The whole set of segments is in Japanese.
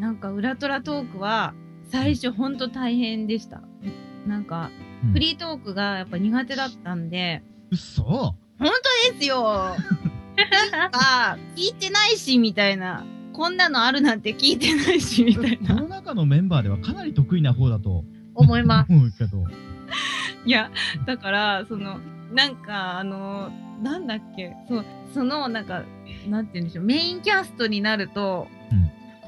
なんか裏トラトークは最初ほんと大変でした。なんか、うんフリートークがやっぱ苦手だったんで、嘘本当ですよあ聞いてないし、みたいな。こんなのあるなんて聞いてないし、みたいな。この中のメンバーではかなり得意な方だと思います。思うけど。いや、だから、その、なんか、あの、なんだっけ、そう、その、なんか、なんて言うんでしょう、メインキャストになると、うん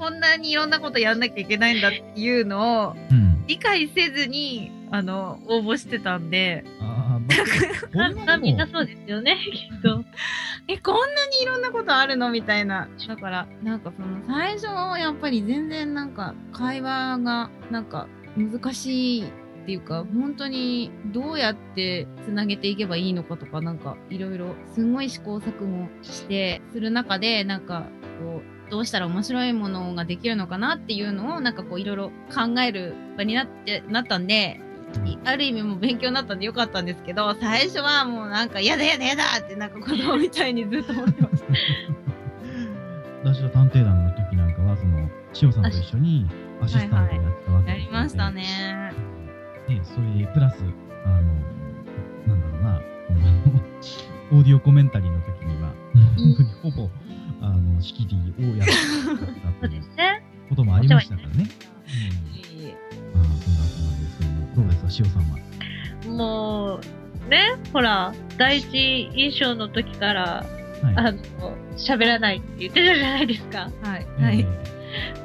こんなにいろんなことやんなきゃいけないんだっていうのをうん。理解せずに、あの、応募してたんで、ああ、みんなそうですよね、きっと。え、こんなにいろんなことあるのみたいな。だから、なんかその、最初、やっぱり全然なんか、会話が、なんか、難しいっていうか、本当にどうやってつなげていけばいいのかとか、なんか、いろいろ、すんごい試行錯誤して、する中で、なんか、こう、どうしたら面白いものができるのかなっていうのを、なんかこう、いろいろ考える場になって、なったんで、いある意味もう勉強になったんでよかったんですけど、最初はもうなんか、やだやだやだってなんか子供みたいにずっと思ってました。私は探偵団の時なんかは、その、塩さんと一緒にアシスタントをやってたわけやですりました。ね。ね、それプラス、あの、なんだろうな、オーディオコメンタリーの時には、本当にほぼ、あの、仕切りをやってたそうというですね。こともありましたからね。うんあ、そんなそんなんですけども、どうですか、塩さんは。もう、ね、ほら、第一印象の時から、はい。あの、喋らないって言ってたじゃないですか。はい。えーはい。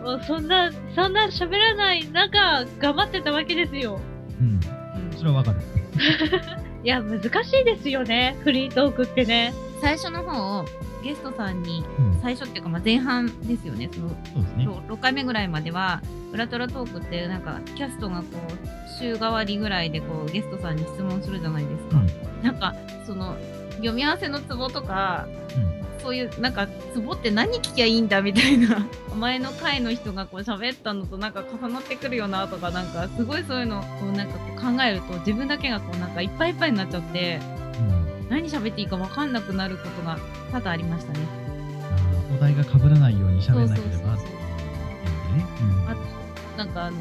もうそんな、そんな喋らない中、頑張ってたわけですよ。うん。それはわかる。いや、難しいですよね、フリートークってね。最初の方、ゲストさんに、うん。最初っていうか、まあ、前半ですよね。その、そうですね。6回目ぐらいまでは、ウラトラトークって、なんか、キャストがこう、週替わりぐらいで、こう、ゲストさんに質問するじゃないですか。うん。なんか、その、読み合わせのツボとか、そういう、なんか、ツボって何聞きゃいいんだみたいな、前の回の人がこう喋ったのとなんか重なってくるよなとか、なんか、すごいそういうのをこうなんかこう考えると、自分だけがこうなんかいっぱいいっぱいになっちゃって、うん。うん。何喋っていいか分かんなくなることが多々ありましたね。お題が被らないように喋らなければっていうね。うんあと、なんかあの、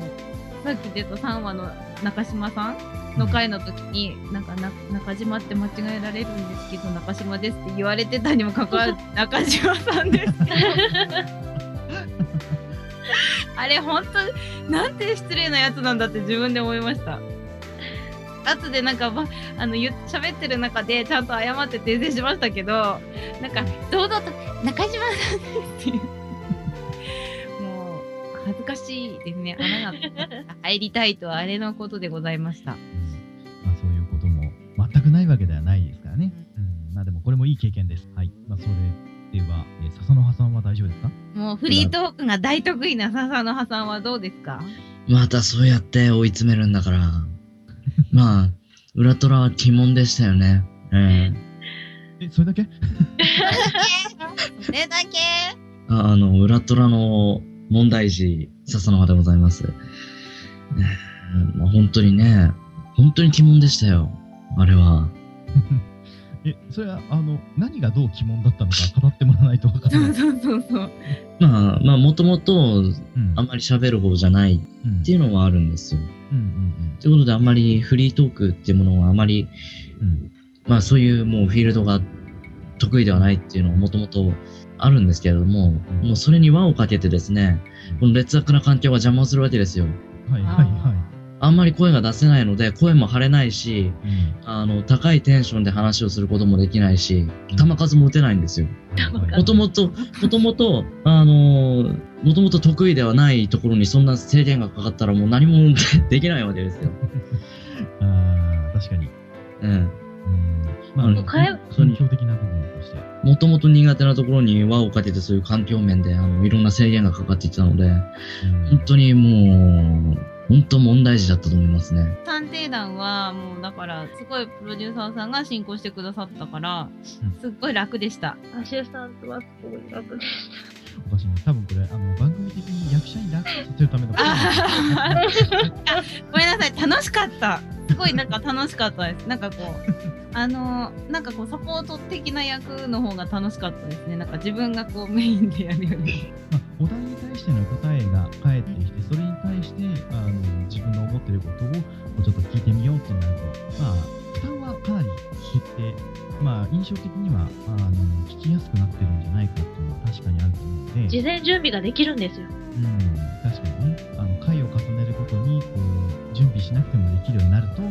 さっき出た3話の中島さんの回の時に、なんかな中島って間違えられるんですけど、中島ですって言われてたにもかかわらず、中島さんです。あれ、ほんと、なんて失礼なやつなんだって自分で思いました。後でなんか、ばあの、言っ喋ってる中でちゃんと謝って訂正しましたけど、なんか、堂々と、中島さんですっていう。もう、恥ずかしいですね。穴が入りたいとはあれのことでございました。うんまあ、そういうことも全くないわけではないですからね。うん、まあでもこれもいい経験です。はい。まあそれでは、えー笹の葉さんは大丈夫ですか？もうフリートークが大得意な笹の葉さんはどうですか？またそうやって追い詰めるんだから。まあ、裏トラは鬼門でしたよね。ええ、それだけ？それだけえああの、裏トラの問題児、笹の葉でございます。ええまあ、本当にね、本当に鬼門でしたよ。あれは。え、それは、あの、何がどう鬼門だったのか語ってもらわないとわからない。そうそうそう。まあ、まあ、もともと、うんあんまり喋る方じゃないっうんていうのはあるんですよ。うんうんということで、あんまりフリートークっていうものはあまり、うんうんまあそういうもうフィールドが得意ではないっていうのはもともとあるんですけれども、もうそれに輪をかけてですね、この劣悪な環境が邪魔をするわけですよ。はいはいはあんまり声が出せないので、声も張れないし、い。うんあの、高いテンションで話をすることもできないし、球数も打てないんですよ。もともと、もともと、あのもともと得意ではないところにそんな制限がかかったらもう何もできないわけですよ。ああ、確かに。うん。うん。まあ、もう変え環境的な部分として。もともと苦手なところに輪をかけてそういう環境面で、あの、いろんな制限がかかっていたので、うん本当にもう、本当問題児だったと思いますね。探偵団はもうだからすごいプロデューサーさんが進行してくださったからうんすっごい楽でした。アシスタントはすごい楽でしおかしいね。多分これ、あの、番組的に役者に楽させるための。ごめんなさい楽しかった。すごいなんか楽しかったです。なんかこうあのなんかこうサポート的な役の方が楽しかったですねなんか自分がこうメインでやるよりまあ、お題に対しての答えが返ってきて、それに対してあの自分の思っていることをこうちょっと聞いてみようってなると、まあ、負担はかなり減って、まあ、印象的にはあの聞きやすくなってるんじゃないかっていうのは確かにあると思うので、事前準備ができるんですよ。うん、確かにね、あの回を重ねるごとにこう準備しなくてもできるようになると、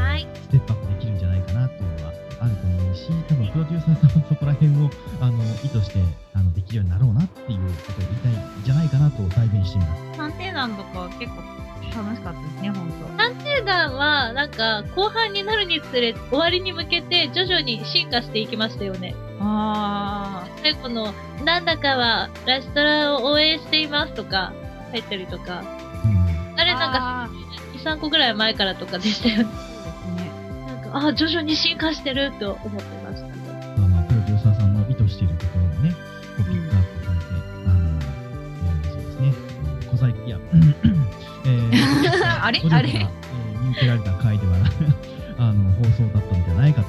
はい。ステップアップできるんじゃないかなっていうのはあると思うし、多分プロデューサーさんもそこら辺をあの意図してあのできるようになろうなっていうことを言いたいんじゃないかなと代弁してみます。探偵団とか結構楽しかったですね本探偵団は、なんか、後半になるにつれ、終わりに向けて徐々に進化していきましたよね。当あ最後の、なんだかは、ラストラを応援していますとか、入ったりとか。うんあれなんか、か2、3個ぐらい前からとかでしたよねあ、徐々に進化してると思ってましたね。あのプロデューサーさんの意図しているところをね、こうピックアップされて、あの、えーそうですね、小細工、いや、えーあれ？あれ？がえー見受けられた回ではな あの放送だったんじゃないかと、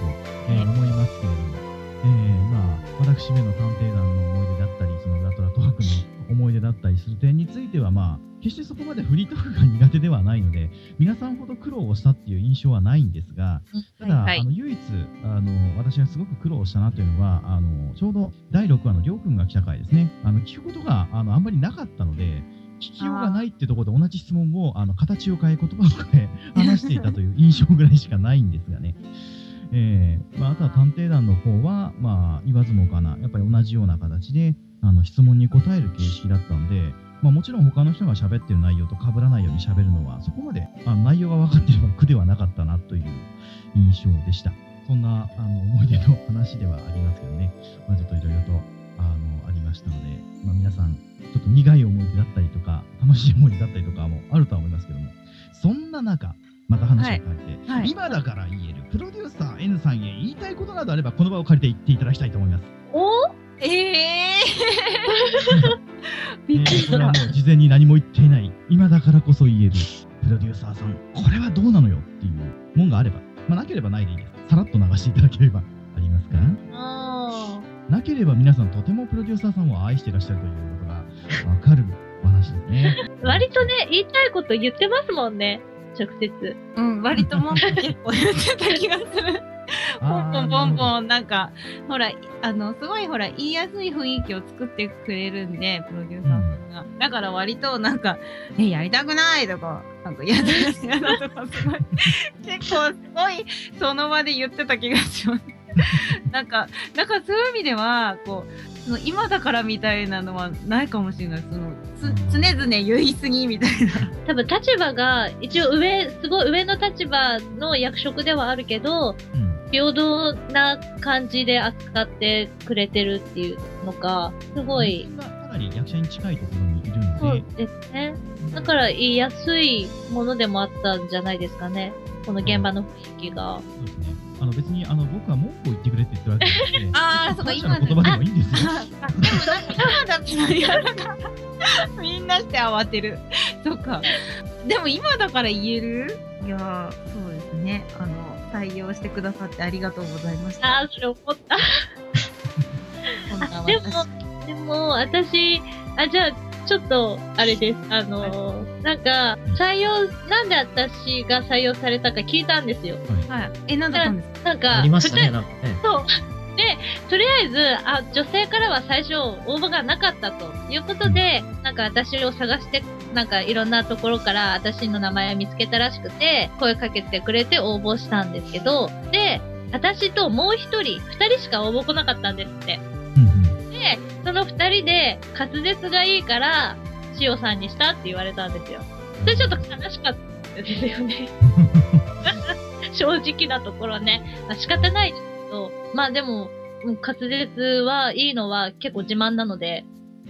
えー思いますけれども、えーまあ、私めの探偵団の思い出だったり、そのラトラトワークの思い出だったりする点については、まあ、決してそこまでフリートークが苦手ではないので、皆さんほど苦労をしたっていう印象はないんですが、ただ、はいあの唯一あの、私がすごく苦労したなというのは、あのちょうど第6話のりょうくんが来た回ですね、あの聞くことがあのあんまりなかったので、聞きようがないってところで同じ質問をあの形を変え、言葉を変え、話していたという印象ぐらいしかないんですがね。えーまあ、あとは探偵団の方は、まあ、言わずもがな、やっぱり同じような形であの質問に答える形式だったので、まあ、もちろん他の人が喋ってる内容と被らないように喋るのは、そこまであの内容が分かっていれば苦ではなかったなという印象でした。そんなあの思い出の話ではありますけどね、まあ、ちょっといろいろとあのありましたので、まあ、皆さん、ちょっと苦い思い出だったりとか、楽しい思い出だったりとかもあるとは思いますけども、そんな中、また話を変えて、はい今だから言える、プロデューサー N さんへ言いたいことなどあれば、この場を借りて言っていただきたいと思います。おえええ びっくりー、した事前に何も言っていない、今だからこそ言える、プロデューサーさん、これはどうなのよっていうもんがあれば、まあ、なければないでいいです。さらっと流していただければ。ありますか？あなければ皆さんとてもプロデューサーさんを愛していらっしゃるということがわかる。お話ですね。ー 割とね、言いたいこと言ってますもんね。直接。うん割ともう結構言ってた気がするポンポンポンポンなんかほらあのすごいほら言いやすい雰囲気を作ってくれるんでプロデューサーさんが、だから割となんか「えやりたくない」とか「なんか 嫌だ嫌だ」とかすごい結構すごいその場で言ってた気がします。なんかなんかそういう意味ではこうその今だからみたいなのはないかもしれない。そのつ常々言い過ぎみたいな。多分立場が、一応上、すごい上の立場の役職ではあるけど、うん平等な感じで扱ってくれてるっていうのが、すごい、かなり役者に近いところにいるのそうで、ですね。だから言いやすいものでもあったんじゃないですかね。この現場の雰囲気が。そうですね。あの別にあの僕は文句を言ってくれって言ってるわけじゃなくて、あーそうか感謝の言葉でもいいんですよ。あでもなんか今だったら みんなして慌てる。そっか。でも今だから言える？いやーそうですね。あの、採用してくださってありがとうございました。ああ、それ思った。あでも私でも、私、あ、じゃあ、ちょっと、あれです。あのーなんか、採用、なんで私が採用されたか聞いたんですよ。はい。え、なんだったんですか？なんか、ありましたね、ふなんかね。たそう。で、とりあえず、あ、女性からは最初応募がなかったということで、なんか私を探して、なんかいろんなところから私の名前を見つけたらしくて、声かけてくれて応募したんですけど、で、私ともう一人、二人しか応募来なかったんですって。で、その二人で滑舌がいいから、塩さんにしたって言われたんですよ。それちょっと悲しかったですよね。正直なところね。まあ、仕方ないですけど、まあでも、うん滑舌はいいのは結構自慢なので、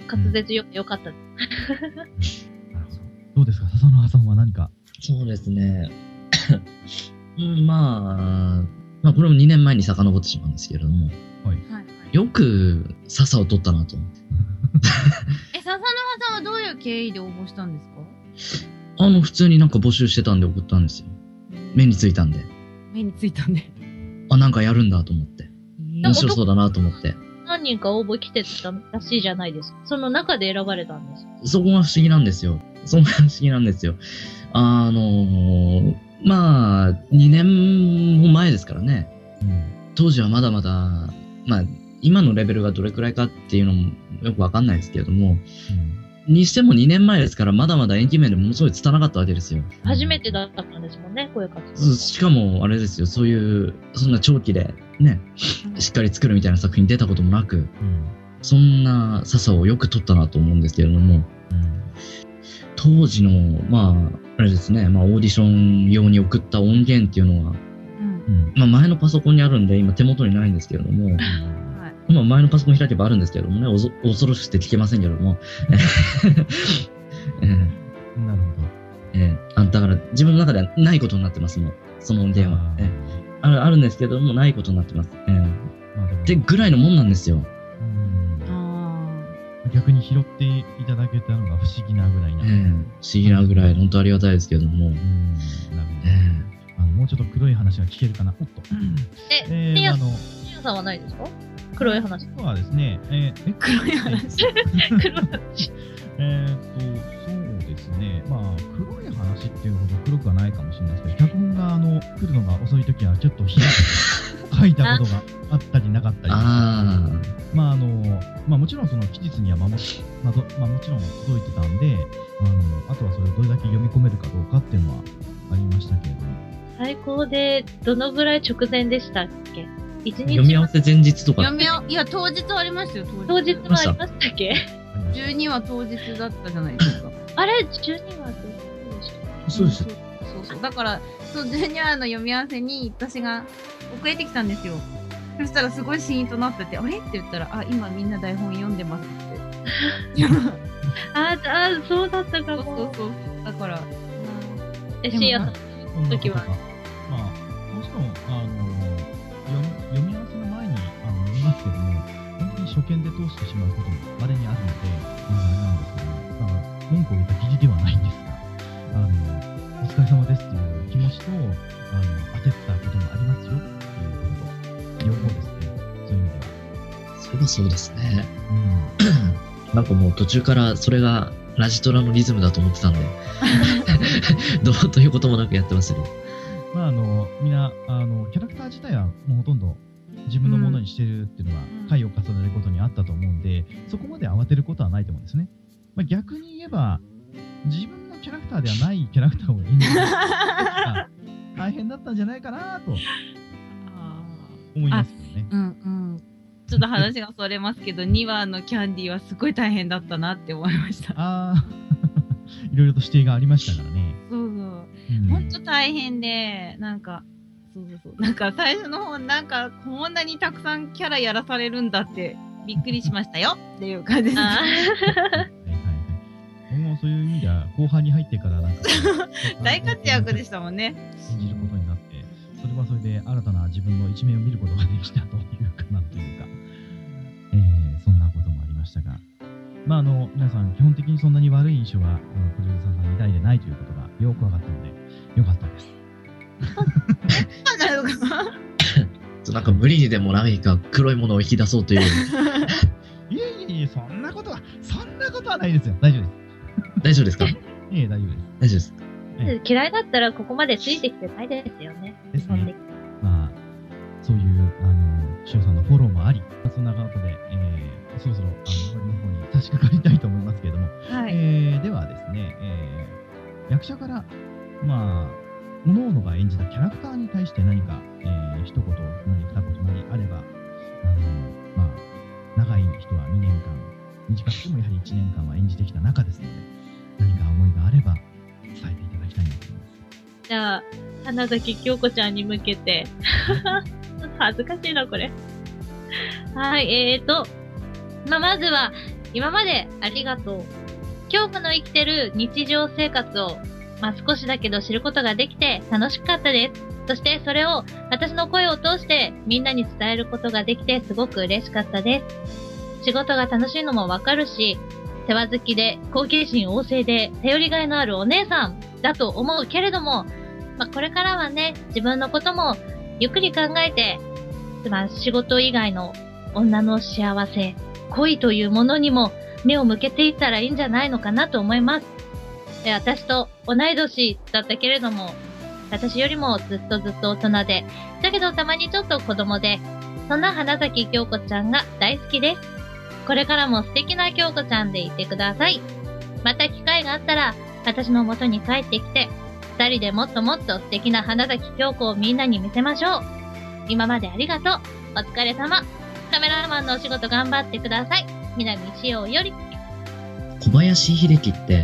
滑舌よよかったです。どどうですか？笹野さんは何か？そうですね。うんまあ、まあこれも2年前に遡ってしまうんですけれども、はい。よく笹を取ったなと思って。え、笹野さんはどういう経緯で応募したんですか？あの、普通になんか募集してたんで送ったんですよ。目についたんで。目についたんで。あ、なんかやるんだと思って。面白そうだなと思って。何人か応募来てたらしいじゃないですか。その中で選ばれたんです。そこが不思議なんですよ。そこが不思議なんですよ。あのーまあ、2年も前ですからね。うん当時はまだまだ、まあ、今のレベルがどれくらいかっていうのもよくわかんないですけれども、にしても2年前ですから、まだまだ延期面でものすごい拙かったわけですよ。初めてだったんですもんね、こういう活動。しかも、あれですよ、そういう、そんな長期で、ね、しっかり作るみたいな作品に出たこともなく、うん。そんな笹をよく撮ったなと思うんですけれども、うん。当時の、まあ、あれですね、まあ、オーディション用に送った音源っていうのは、うん。うんまあ、前のパソコンにあるんで、今手元にないんですけれども、はい今前のパソコン開けばあるんですけれどもね、おぞ恐ろしくて聞けませんけれども、えなるほど。えええあだから自分の中ではないことになってますもん、その音源は。あーええあるあるんですけども、ないことになってます。ええまあでもで、ぐらいのもんなんですよ。逆に拾っていただけたのが不思議なぐらいな。ええ不思議なぐらい、本当ありがたいですけれども。あのもうちょっと黒い話が聞けるかな。おっと。え、えー、あの、さんはないですか？黒い話。今日はですね、えー、え？ー黒い話。黒い話。えーっと、そうですね、まあ、黒い話っていうほど黒くはないかもしれないですけど、脚本があの来るのが遅いときは、ちょっと開いて書いたことがあったりなかったり、あまああのまあ、もちろんその期日には守っまあどまあ、もちろん届いてたんであの、あとはそれをどれだけ読み込めるかどうかっていうのはありましたけれども、最高で、どのぐらい直前でしたっけ？日読み合わせ前日とか。読みあいや、当日ありましたよ、当当日。日もありましたっけありました12は当日だったじゃないですか。あれ ?12 はどうでしたそうですそうそうそう。だから、そう、12話の読み合わせに私が遅れてきたんですよ。そしたらすごいシーンとなってて、あれ？って言ったら、あ、今みんな台本読んでますって。ああ、そうだったかそうそうも。そう。だから、え、でもシーヤさん。そんなこと時はがまあ、もちろん、あのますけども、本当に初見で通してしまうことも稀にあるので、まあ、あれなんですけども、だから文句を言った記事ではないんですが、あのお疲れ様ですっていう気持ちと、あの焦ったこともありますよっていうことと、両方ですね、そういう意味では。そうだそうですね。うん なんかもう途中からそれがラジトラのリズムだと思ってたんで、どうということもなくやってますけど。まあ、あの、みんな、あの、キャラクター自体はもうほとんど自分のものにしてるっていうのはうん、回を重ねることにあったと思うんで、そこまで慌てることはないと思うんですね。まあ、逆に言えば、自分のキャラクターではないキャラクターを演じる 大変だったんじゃないかなと思いますけどね。うんうん。ちょっと話がそれますけど、2話のキャンディーはすごい大変だったなって思いました。ああ、いろいろと指定がありましたからね。そうそう。うんほんと大変で、なんか、そうそうそう。なんか最初の方、なんかこんなにたくさんキャラやらされるんだってびっくりしましたよっていう感じです。あはいはいはい。僕もそういう意味では、後半に入ってからなんか、大活躍でしたもんね。演じることになって、それはそれで新たな自分の一面を見ることができたというか、なんというか、えー、そんなこともありましたが、まあ、あの、皆さん、基本的にそんなに悪い印象は、あのプロデューサーさんに抱いてないということがよく分かったので、よかったです。ないですか。なんか無理にでも何か黒いものを引き出そうという。いえいえそんなことは、そんなことはないですよ。大丈夫です。大丈夫ですか？いえ大丈夫です。大丈夫です。え嫌いだったらここまでついてきてないですよね。ですね。まあ、そういう、あの、塩さんのフォローもあり、そんなことで、えー、そろそろ、あの、終わりの方に差し掛かりたいと思いますけれども、はい。えーではですね、えー役者から、まあ、各々が演じたキャラクターに対して何か、えー一言、何二言なりあれば、あの、まあ、長い人は2年間、短くてもやはり1年間は演じてきた中ですので、何か思いがあれば伝えていただきたいなと思います。じゃあ、花崎京子ちゃんに向けて。恥ずかしいな、これ。はい、えーと、まあ、まずは、今までありがとう。京子の生きてる日常生活を、まあ、少しだけど知ることができて楽しかったです。そしてそれを私の声を通してみんなに伝えることができてすごく嬉しかったです。仕事が楽しいのもわかるし、世話好きで好奇心旺盛で頼りがいのあるお姉さんだと思うけれども、まあ、これからはね、自分のこともゆっくり考えて、まあ仕事以外の女の幸せ、恋というものにも目を向けていったらいいんじゃないのかなと思います。で私と同い年だったけれども、私よりもずっとずっと大人で、だけどたまにちょっと子供で、そんな花咲京子ちゃんが大好きです。これからも素敵な京子ちゃんでいてください。また機会があったら、私の元に帰ってきて、二人でもっともっと素敵な花咲京子をみんなに見せましょう。今までありがとう。お疲れ様。カメラマンのお仕事頑張ってください。南しおより。小林秀樹って、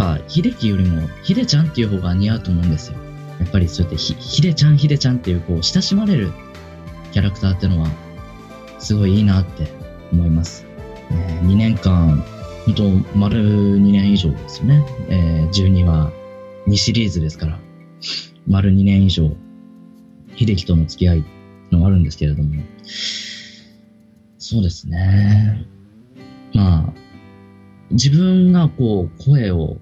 ぱ、秀樹よりも、秀ちゃんっていう方が似合うと思うんですよ。やっぱりそうやってひ、秀ちゃん、秀ちゃんっていう、こう、親しまれるキャラクターってのは、すごいいいなって思います。えー、2年間、本当丸2年以上ですよね。えー、12話、2シリーズですから、丸2年以上、秀樹との付き合いのあるんですけれども、そうですね。まあ、自分がこう、声を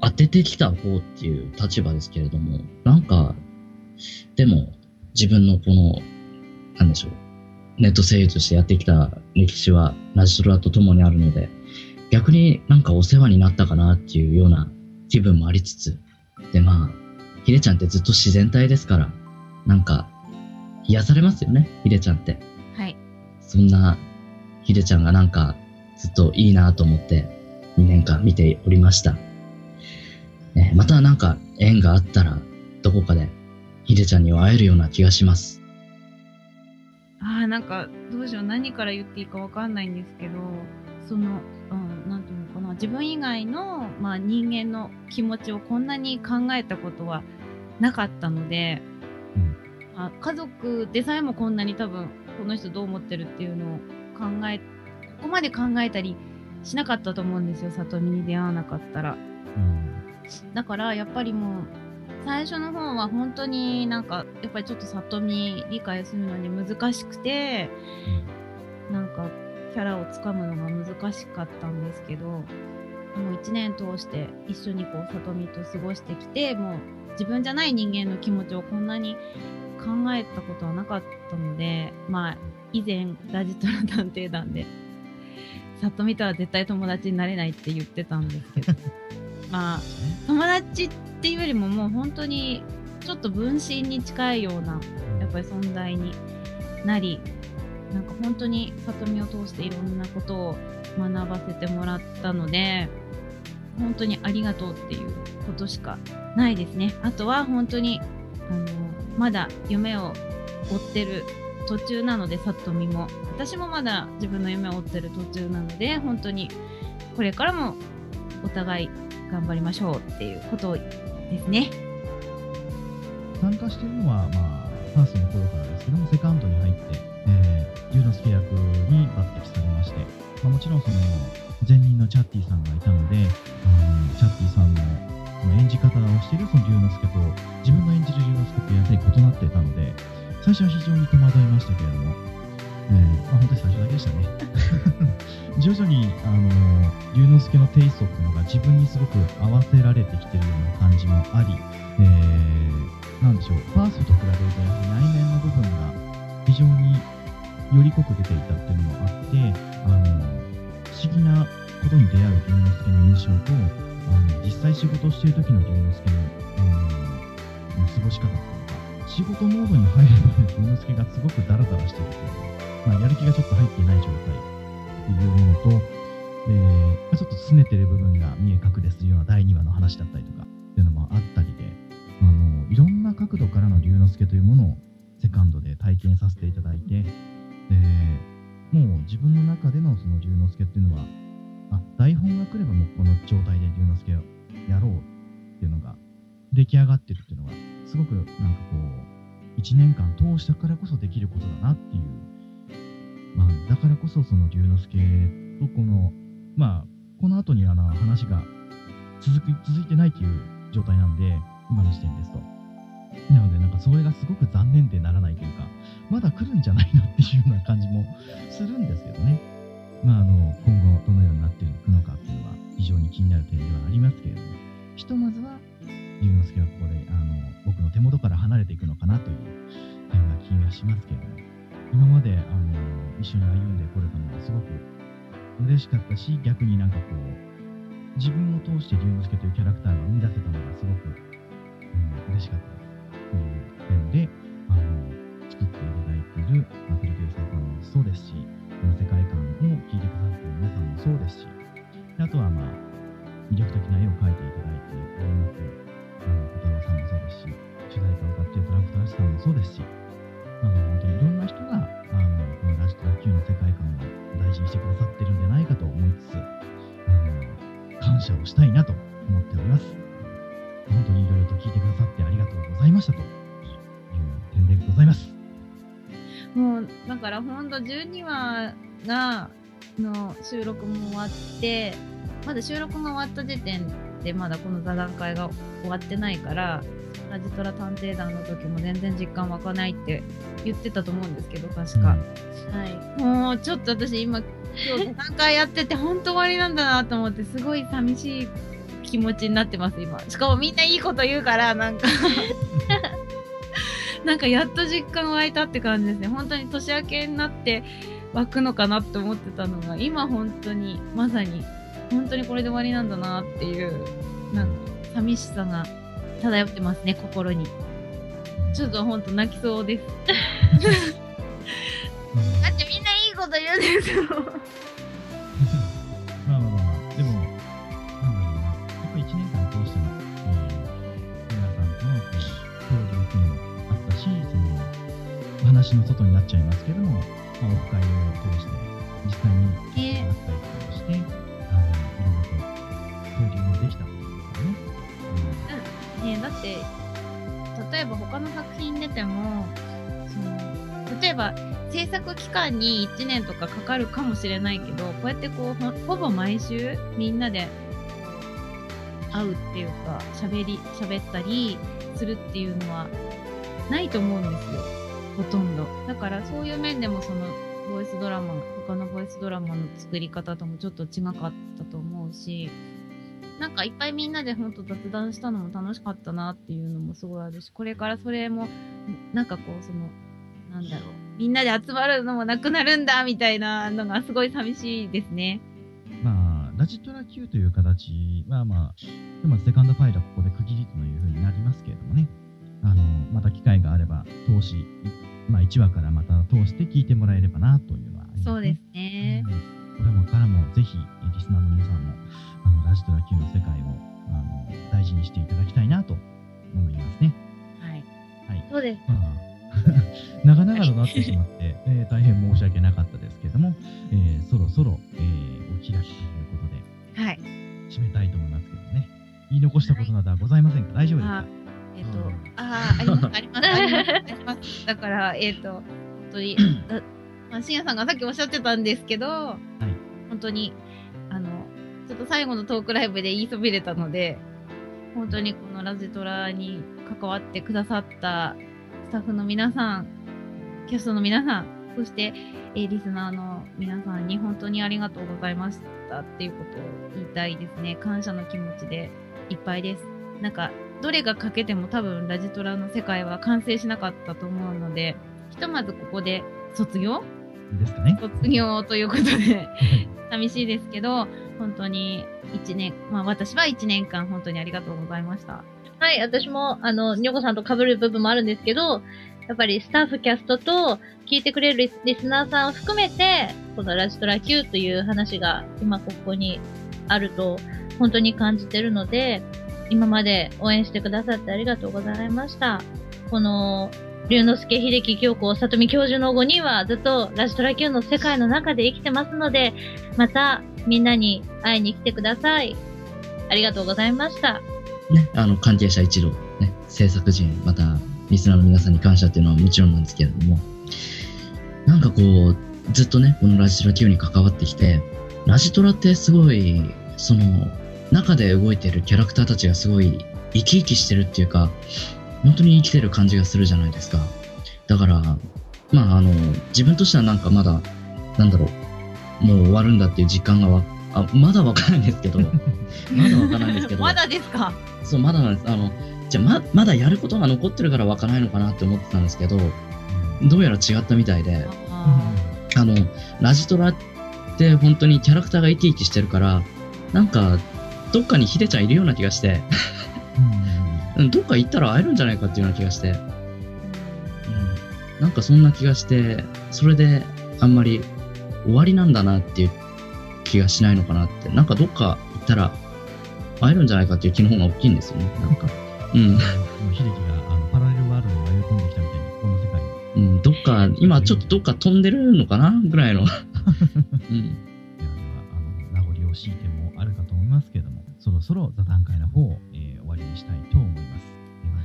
当ててきた方っていう立場ですけれども、なんか、でも、自分のこの、なんでしょう、ネット声優としてやってきた歴史はラジトラと共にあるので、逆になんかお世話になったかなっていうような気分もありつつ、でまあ、ひでちゃんってずっと自然体ですから、なんか、癒されますよね、ひでちゃんって。はい。そんな、ひでちゃんがなんか、ずっといいなと思って、2年間見ておりました。ね、またなんか、縁があったら、どこかで、ひでちゃんには会えるような気がします。ああ、なんか、どうしよう、何から言っていいかわかんないんですけど、その、うん、なんていうのかな、自分以外の、まあ、人間の気持ちをこんなに考えたことはなかったので、うん。まあ、家族でさえもこんなに多分、この人どう思ってるっていうのを考え、ここまで考えたりしなかったと思うんですよ、里見に出会わなかったら。うんだからやっぱりもう最初の方は本当になんかやっぱりちょっと里見理解するのに難しくて、なんかキャラをつかむのが難しかったんですけどもう1年通して一緒にこう里見と過ごしてきてもう自分じゃない人間の気持ちをこんなに考えたことはなかったのでまあ以前ラジトラ探偵団で里見とは絶対友達になれないって言ってたんですけど。まあ友達っていうよりももう本当にちょっと分身に近いようなやっぱり存在になりなんか本当に里見を通していろんなことを学ばせてもらったので本当にありがとうっていうことしかないですね。あとは本当にあのまだ夢を追ってる途中なので里見も。私もまだ自分の夢を追ってる途中なので本当にこれからもお互い頑張りましょうっていうことですね。参加してるのは、まあ、ファーストの頃からですけども、セカンドに入って、えー、龍之介役に抜擢されまして、まあ、もちろんその、前任のチャッティさんがいたので、あのチャッティさんのその演じ方をしているその龍之介と、自分の演じる龍之介とやはり異なっていたので、最初は非常に戸惑いましたけれども、えーまあ、本当に最初だけでしたね。徐々に、あの龍之介のテイストっていうのが自分にすごく合わせられてきてるような感じもあり、えー、なんでしょう、ファーストと比べると、やはり内面の部分が非常により濃く出ていたっていうのもあって、あの不思議なことに出会う龍之介の印象と、あの実際仕事をしている時の龍之介のあの過ごし方っていうのが、仕事モードに入る前の龍之介がすごくダラダラしているという、まあ、やる気がちょっと入っていない状態っていうものと、でまちょっと拗ねてる部分が見え隠れするような第2話の話だったりとかっていうのもあったりで、あのいろんな角度からの龍之介というものをセカンドで体験させていただいて、でもう自分の中でのその龍之介っていうのは、あ台本が来ればもうこの状態で龍之介をやろうっていうのが出来上がってるっていうのは、すごくなんかこう、1年間通したからこそできることだなっていう、まあ、だからこそその龍之介とこの、まあ、この後にあの話が続く続いてないっていう状態なんで、今の時点ですと。なので、なんかそれがすごく残念でならないというか、まだ来るんじゃないのっていうような感じもするんですけどね。まあ、あの、今後どのようになっていくのかっていうのは非常に気になる点ではありますけれども、ひとまずは、龍之介はここで、あの、僕の手元から離れていくのかなという点が気がしますけれども、今まで、あの、一緒に歩んでこれたのはすごく嬉しかったし、逆になんかこう、自分を通して龍之介というキャラクターが生み出せたのがすごく、うん、嬉しかった。という点で、あの、作っていただいている、まあ、プリキューサーさんもそうですし、この世界観を聞いてくださっている皆さんもそうですし、あとはまあ、魅力的な絵を描いていただいております、あの、小太郎さんもそうですし、主題歌を歌っている謝をしたいなと思っております。本当にいろいろと聞いてくださってありがとうございましたという点でございます。もう、だからほんと12話が、の収録も終わって、まだ収録が終わった時点でまだこの座談会が終わってないから、ラジトラ探偵団の時も全然実感湧かないって言ってたと思うんですけど、確か。はい。もうちょっと私今、今日座談会やってて本当終わりなんだなと思って、すごい寂しい気持ちになってます、今。しかもみんないいこと言うから、なんか なんかやっと実感湧いたって感じですね。本当に年明けになって湧くのかなって思ってたのが、今本当に、まさに、本当にこれで終わりなんだなっていう、なんか寂しさが漂ってますね、心に。ちょっと本当泣きそうです。うんだってみんないいこと言うんですよ。ま あまあまあまあ、でも、なんだろうな、やっぱり1年間通しての、えー、皆さんとの交流っていうのもあったし、その、お話の外になっちゃいますけども、まあ、オフ会を通して、実際に来てもらったりとかして、あの、ね。だって例えば他の作品出てもその例えば制作期間に1年とかかかるかもしれないけどこうやってこうほほぼ毎週みんなで会うっていうか喋り喋ったりするっていうのはないと思うんですよほとんどだからそういう面でもそのボイスドラマ他のボイスドラマの作り方ともちょっと違かったと思うしなんかいっぱいみんなで本当雑談したのも楽しかったなっていうのもすごいあるし、これからそれも、なんかこう、その、なんだろう、みんなで集まるのもなくなるんだみたいなのがすごい寂しいですね。まあ、ラジトラ Q という形は、まあ、ひとまずセカンドファイルはここで区切りというふうになりますけれどもね、あの、また機会があれば、通し、まあ、1話からまた通して聞いてもらえればなというのはありますね。そうですね。うん。これもからも、ぜひ、えリスナーの皆さんも、あの、ラジトラ Q の世界を、あの、大事にしていただきたいなと思いますね。はい。はい。そうです。まあ、長々となってしまって、えー大変申し訳なかったですけども、えーそろそろ、えーお開きということで、はい。締めたいと思いますけどね。言い残したことなどはございませんか、大丈夫ですか？えっ、とうん、ああ、あります、あります、あります。だから、えっ、と、本当に、だ まあ、しんやさんがさっきおっしゃってたんですけど、本当に、ちょっと最後のトークライブで言いそびれたので、本当にこのラジトラに関わってくださったスタッフの皆さん、キャストの皆さん、そして、えーリスナーの皆さんに本当にありがとうございましたっていうことを言いたいですね。感謝の気持ちでいっぱいです。なんか、どれが欠けても多分ラジトラの世界は完成しなかったと思うので、ひとまずここで卒業？ですかね。卒業ということで、寂しいですけど、本当に一年、まあ私は一年間本当にありがとうございました。はい、私も、あの、ニョコさんと被る部分もあるんですけど、やっぱりスタッフ、キャストと、聞いてくれるリスリスナーさんを含めて、このラジトラ Q という話が今ここにあると、本当に感じてるので、今まで応援してくださってありがとうございました。この、龍之介、秀樹、京子、里見教授の5人はずっとラジトラ Q の世界の中で生きてますので、またみんなに会いに来てください。ありがとうございました。ね、あの、関係者一同、ね、制作陣、また、リスナーの皆さんに感謝っていうのはもちろんなんですけれども、なんかこう、ずっとね、このラジトラ Q に関わってきて、ラジトラってすごい、その、中で動いてるキャラクターたちがすごい生き生きしてるっていうか、本当に生きてる感じがするじゃないですか。だから、まああの、自分としてはなんかまだ、なんだろう、もう終わるんだっていう実感がわあ、まだわからないんですけど、まだわからないんですけど、まだですか？そう、まだなんです。あの、じゃあま、まだやることが残ってるからわからないのかなって思ってたんですけど、どうやら違ったみたいで、ああの、ラジトラって本当にキャラクターが生き生きしてるから、なんか、どっかにヒデちゃんいるような気がして、どっか行ったら会えるんじゃないかっていうような気がして、うん、なんかそんな気がして、それであんまり終わりなんだなっていう気がしないのかなって、なんかどっか行ったら会えるんじゃないかっていう気の方が大きいんですよね、なんか。うん。秀樹があのパラレルワールドに迷い込んできたみたいに、この世界に。うん、どっか、今ちょっとどっか飛んでるのかなぐらいの。うん。ではでは、あの、名残惜しい点もあるかと思いますけれども、そろそろ座談会の方を、えー終わりにしたいと思います。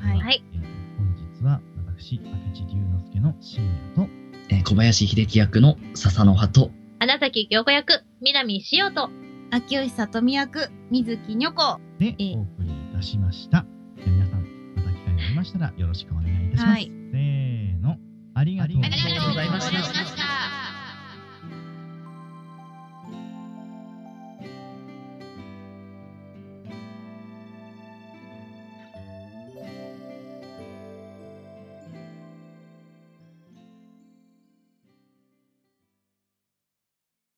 ではでは、はいえー本日は私、明智龍之介の深夜と、えー小林秀樹役の笹の葉と、花崎京子役、南しおと、秋吉里美役、水木女子。でええお送りいたしました。じゃあ皆さん、また機会がありましたらよろしくお願いいたします。はい。せーの、ありがとう。ありがとうございました